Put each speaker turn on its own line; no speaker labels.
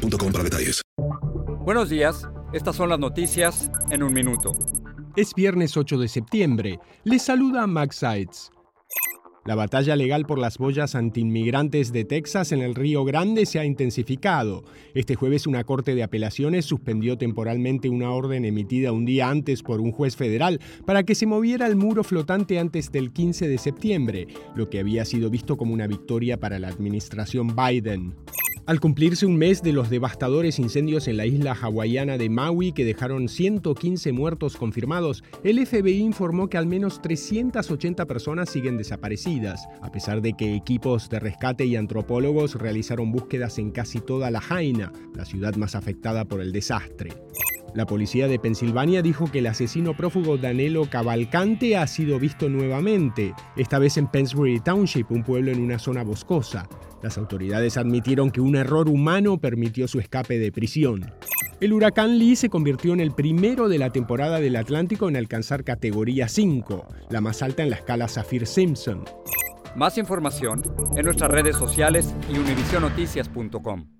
para detalles.
Buenos días, estas son las noticias en un minuto.
Es viernes 8 de septiembre. Les saluda Max Sides. La batalla legal por las boyas antiinmigrantes de Texas en el Río Grande se ha intensificado. Este jueves una corte de apelaciones suspendió temporalmente una orden emitida un día antes por un juez federal para que se moviera el muro flotante antes del 15 de septiembre, lo que había sido visto como una victoria para la administración Biden. Al cumplirse un mes de los devastadores incendios en la isla hawaiana de Maui que dejaron 115 muertos confirmados, el FBI informó que al menos 380 personas siguen desaparecidas, a pesar de que equipos de rescate y antropólogos realizaron búsquedas en casi toda la Jaina, la ciudad más afectada por el desastre. La policía de Pensilvania dijo que el asesino prófugo Danilo Cavalcante ha sido visto nuevamente, esta vez en Pensbury Township, un pueblo en una zona boscosa. Las autoridades admitieron que un error humano permitió su escape de prisión. El huracán Lee se convirtió en el primero de la temporada del Atlántico en alcanzar categoría 5, la más alta en la escala Saffir-Simpson.
Más información en nuestras redes sociales y univisionoticias.com.